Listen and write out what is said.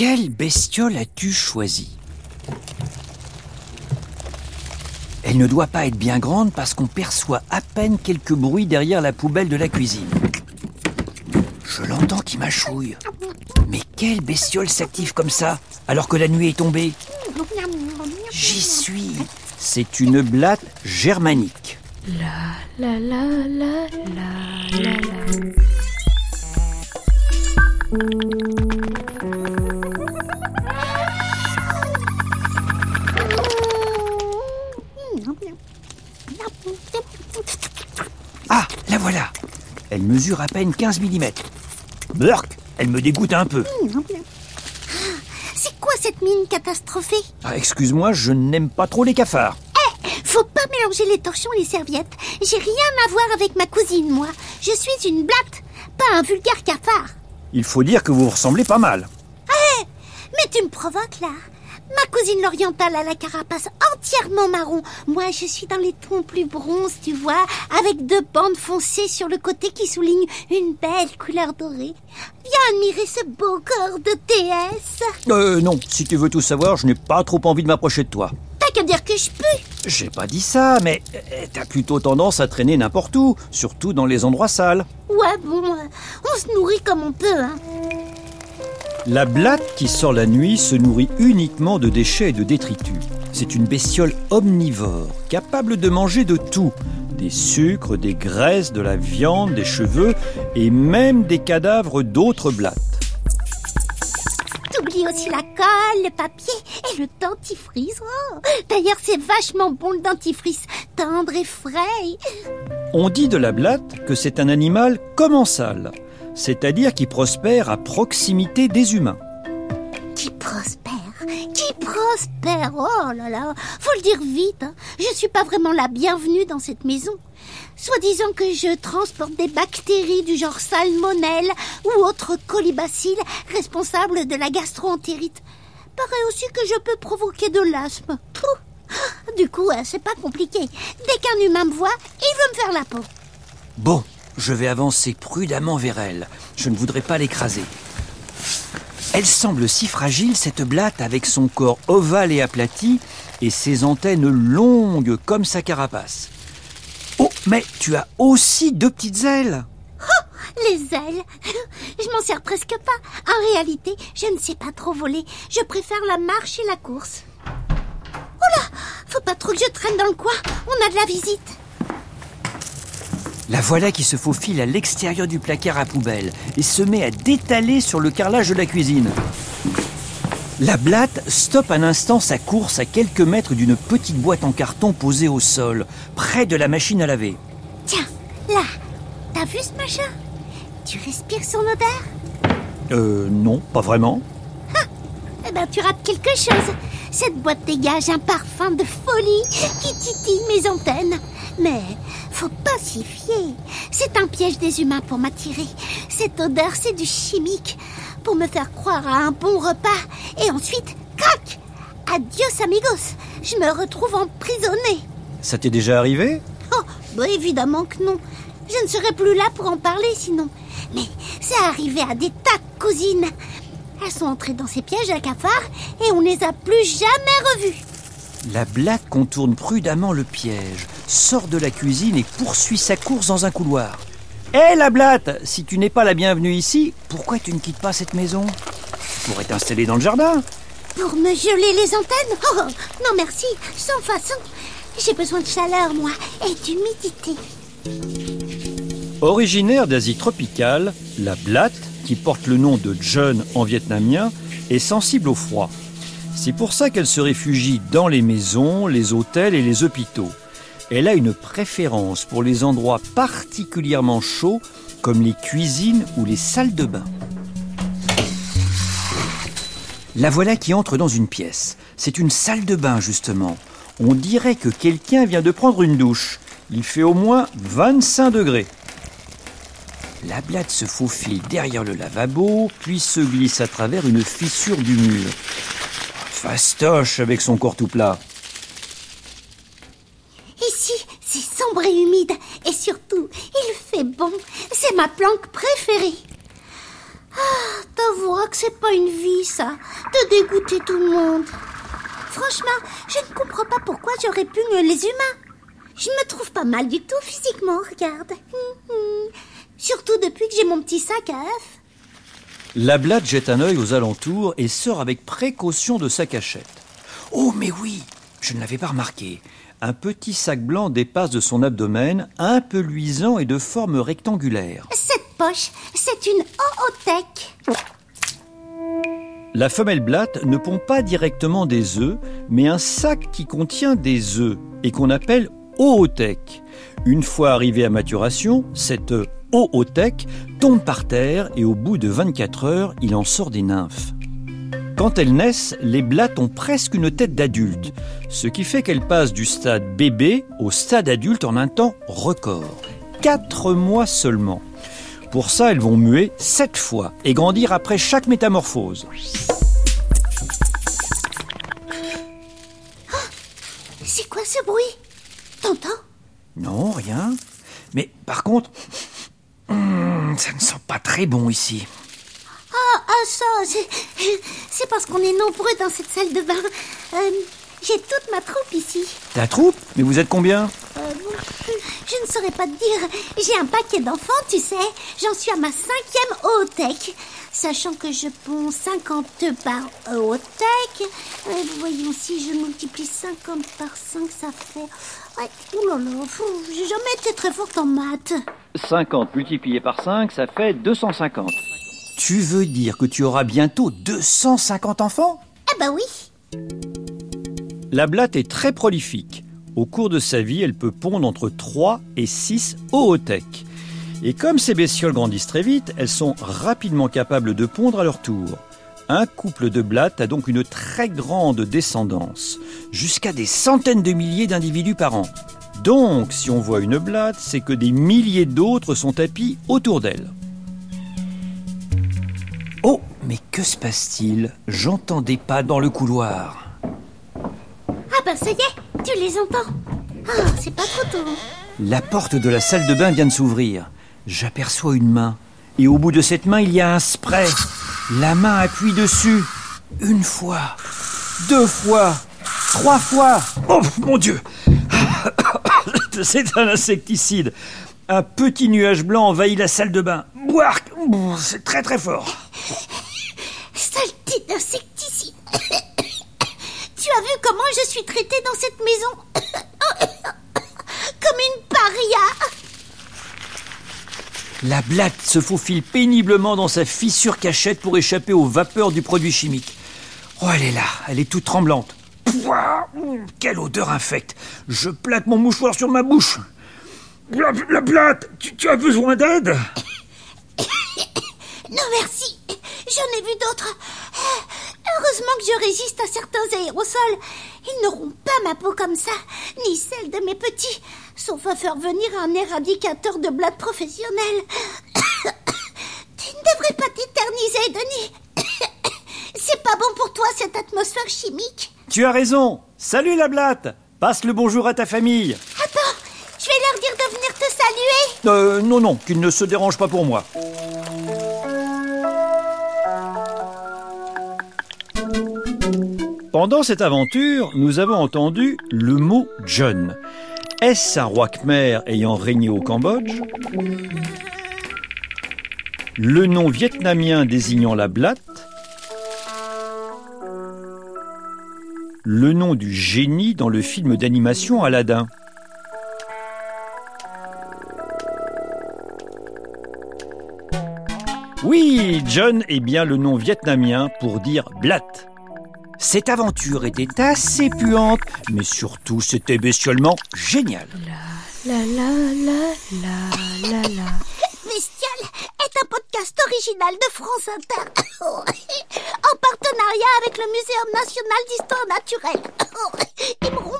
Quelle bestiole as-tu choisi Elle ne doit pas être bien grande parce qu'on perçoit à peine quelques bruits derrière la poubelle de la cuisine. Je l'entends qui mâchouille. Mais quelle bestiole s'active comme ça alors que la nuit est tombée? J'y suis. C'est une blatte germanique. La la la la la la la. Voilà Elle mesure à peine 15 mm. Burk, elle me dégoûte un peu. C'est quoi cette mine catastrophée? Ah, Excuse-moi, je n'aime pas trop les cafards. Faut pas mélanger les torchons et les serviettes. J'ai rien à voir avec ma cousine, moi. Je suis une blatte, pas un vulgaire cafard. Il faut dire que vous vous ressemblez pas mal. Mais tu me provoques là. Ma cousine l'orientale a la carapace entièrement marron. Moi, je suis dans les tons plus bronze, tu vois, avec deux bandes foncées sur le côté qui soulignent une belle couleur dorée. Viens admirer ce beau corps de déesse. Euh, non, si tu veux tout savoir, je n'ai pas trop envie de m'approcher de toi. T'as qu'à dire que je pue. J'ai pas dit ça, mais euh, t'as plutôt tendance à traîner n'importe où, surtout dans les endroits sales. Ouais, bon, euh, on se nourrit comme on peut, hein. La blatte qui sort la nuit se nourrit uniquement de déchets et de détritus. C'est une bestiole omnivore, capable de manger de tout. Des sucres, des graisses, de la viande, des cheveux et même des cadavres d'autres blattes. T'oublies aussi la colle, le papier et le dentifrice. Oh, D'ailleurs, c'est vachement bon le dentifrice, tendre et frais. On dit de la blatte que c'est un animal commensal, c'est-à-dire qui prospère à proximité des humains. Qui prospère, qui prospère. Oh là là, faut le dire vite. hein. Je suis pas vraiment la bienvenue dans cette maison. Soit disant que je transporte des bactéries du genre salmonelle ou autres colibacilles responsables de la gastroentérite. Paraît aussi que je peux provoquer de l'asthme. Pouh. Du coup, euh, c'est pas compliqué. Dès qu'un humain me voit, il veut me faire la peau. Bon, je vais avancer prudemment vers elle. Je ne voudrais pas l'écraser. Elle semble si fragile, cette blatte, avec son corps ovale et aplati et ses antennes longues comme sa carapace. Oh, mais tu as aussi deux petites ailes Les ailes Je m'en sers presque pas. En réalité, je ne sais pas trop voler. Je préfère la marche et la course. Oh là Faut pas trop que je traîne dans le coin. On a de la visite. La voilà qui se faufile à l'extérieur du placard à poubelle et se met à détaler sur le carrelage de la cuisine. La blatte stoppe un instant sa course à quelques mètres d'une petite boîte en carton posée au sol, près de la machine à laver. Tiens, là. T'as vu ce machin? Tu respires son odeur? Euh, non, pas vraiment. Eh ben, tu rates quelque chose. Cette boîte dégage un parfum de folie qui titille mes antennes. Mais faut pas s'y fier. C'est un piège des humains pour m'attirer. Cette odeur, c'est du chimique. Pour me faire croire à un bon repas. Et ensuite, crac Adios amigos Je me retrouve emprisonnée. Ça t'est déjà arrivé? Oh, bah évidemment que non. Je ne serais plus là pour en parler sinon. Mais c'est arrivé à des tas de cousines. Elles sont entrées dans ces pièges à cafards et on les a plus jamais revues. La blatte contourne prudemment le piège, sort de la cuisine et poursuit sa course dans un couloir. Hé la blatte Si tu n'es pas la bienvenue ici, pourquoi tu ne quittes pas cette maison? Tu pourrais t'installer dans le jardin. Pour me geler les antennes? Oh, non merci, sans façon. J'ai besoin de chaleur, moi, et d'humidité. Originaire d'Asie tropicale, la blatte, qui porte le nom de John en vietnamien, est sensible au froid. C'est pour ça qu'elle se réfugie dans les maisons, les hôtels et les hôpitaux. Elle a une préférence pour les endroits particulièrement chauds comme les cuisines ou les salles de bain. La voilà qui entre dans une pièce. C'est une salle de bain justement. On dirait que quelqu'un vient de prendre une douche. Il fait au moins 25 degrés. La blatte se faufile derrière le lavabo, puis se glisse à travers une fissure du mur. Fastoche avec son corps tout plat. Ici, c'est sombre et fait bon. C'est ma planque préférée. Ah, t'avoueras que c'est pas une vie, ça, de dégoûter tout le monde. Franchement, je ne comprends pas pourquoi j'aurais pu les humains. Je me trouve pas mal du tout physiquement, regarde. Surtout depuis que j'ai mon petit sac à œufs. La blatte jette un œil aux alentours et sort avec précaution de sa cachette. Oh, mais oui, je ne l'avais pas remarqué. Un petit sac blanc dépasse de son abdomen, un peu luisant et de forme rectangulaire. Cette poche, c'est une oothèque. La femelle blatte ne pond pas directement des œufs, mais un sac qui contient des œufs et qu'on appelle oothèque. Une fois arrivée à maturation, cette oothèque tombe par terre et au bout de 24 heures, il en sort des nymphes. Quand elles naissent, les blattes ont presque une tête d'adulte, ce qui fait qu'elles passent du stade bébé au stade adulte en un temps record. 4 mois seulement. Pour ça, elles vont muer 7 fois et grandir après chaque métamorphose. C'est quoi ce bruit? T'entends? Non, rien. Mais par contre, ça ne sent pas très bon ici. Ça, c'est- parce qu'on est nombreux dans cette salle de bain. Euh, j'ai toute ma troupe ici. Ta troupe? Mais vous êtes combien? Euh, je ne saurais pas te dire. J'ai un paquet d'enfants, tu sais. J'en suis à ma cinquième oothèque. Sachant que je ponds 50 œufs par oothèque. Euh, voyons, si je multiplie 50 par 5, ça fait... Ouais, oulala, fou, j'ai jamais été très forte en maths. 50 multiplié par 5, ça fait 250. Tu veux dire que tu auras bientôt 250 enfants? Ah bah oui. La blatte est très prolifique. Au cours de sa vie, elle peut pondre entre 3 et 6 oothèques. Et comme ces bestioles grandissent très vite, elles sont rapidement capables de pondre à leur tour. Un couple de blattes a donc une très grande descendance, jusqu'à des centaines de milliers d'individus par an. Donc, si on voit une blatte, c'est que des milliers d'autres sont tapis autour d'elle. Mais que se passe-t-il? J'entends des pas dans le couloir. Ah bah ça y est, tu les entends. Ah, c'est pas trop tôt. La porte de la salle de bain vient de s'ouvrir. J'aperçois une main. Et au bout de cette main, il y a un spray. La main appuie dessus. Une fois. Deux fois. Trois fois. Oh mon Dieu C'est un insecticide. Un petit nuage blanc envahit la salle de bain. Bouark C'est très très fort. Saleté d'insecticide. tu as vu comment je suis traitée dans cette maison? Comme une paria. La blatte se faufile péniblement dans sa fissure cachette pour échapper aux vapeurs du produit chimique. Oh, elle est là, elle est toute tremblante. Pouah, quelle odeur infecte Je plaque mon mouchoir sur ma bouche. La, la blatte, tu, tu as besoin d'aide? Non merci, j'en ai vu d'autres. Heureusement que je résiste à certains aérosols. Ils n'auront pas ma peau comme ça, ni celle de mes petits, sauf à faire venir un éradicateur de blattes professionnel. tu ne devrais pas t'éterniser, Denis. C'est pas bon pour toi cette atmosphère chimique. Tu as raison. Salut la blatte Passe le bonjour à ta famille. Attends, je vais leur dire de venir te saluer. Euh, non, non, qu'ils ne se dérangent pas pour moi. Pendant cette aventure, nous avons entendu le mot John. Est-ce un roi khmer ayant régné au Cambodge? Le nom vietnamien désignant la blatte? Le nom du génie dans le film d'animation Aladdin? Oui, John est bien le nom vietnamien pour dire blatte. Cette aventure était assez puante, mais surtout c'était bestiolement génial. La la la la la la. Bestial est un podcast original de France Inter en partenariat avec le Muséum national d'histoire naturelle et mon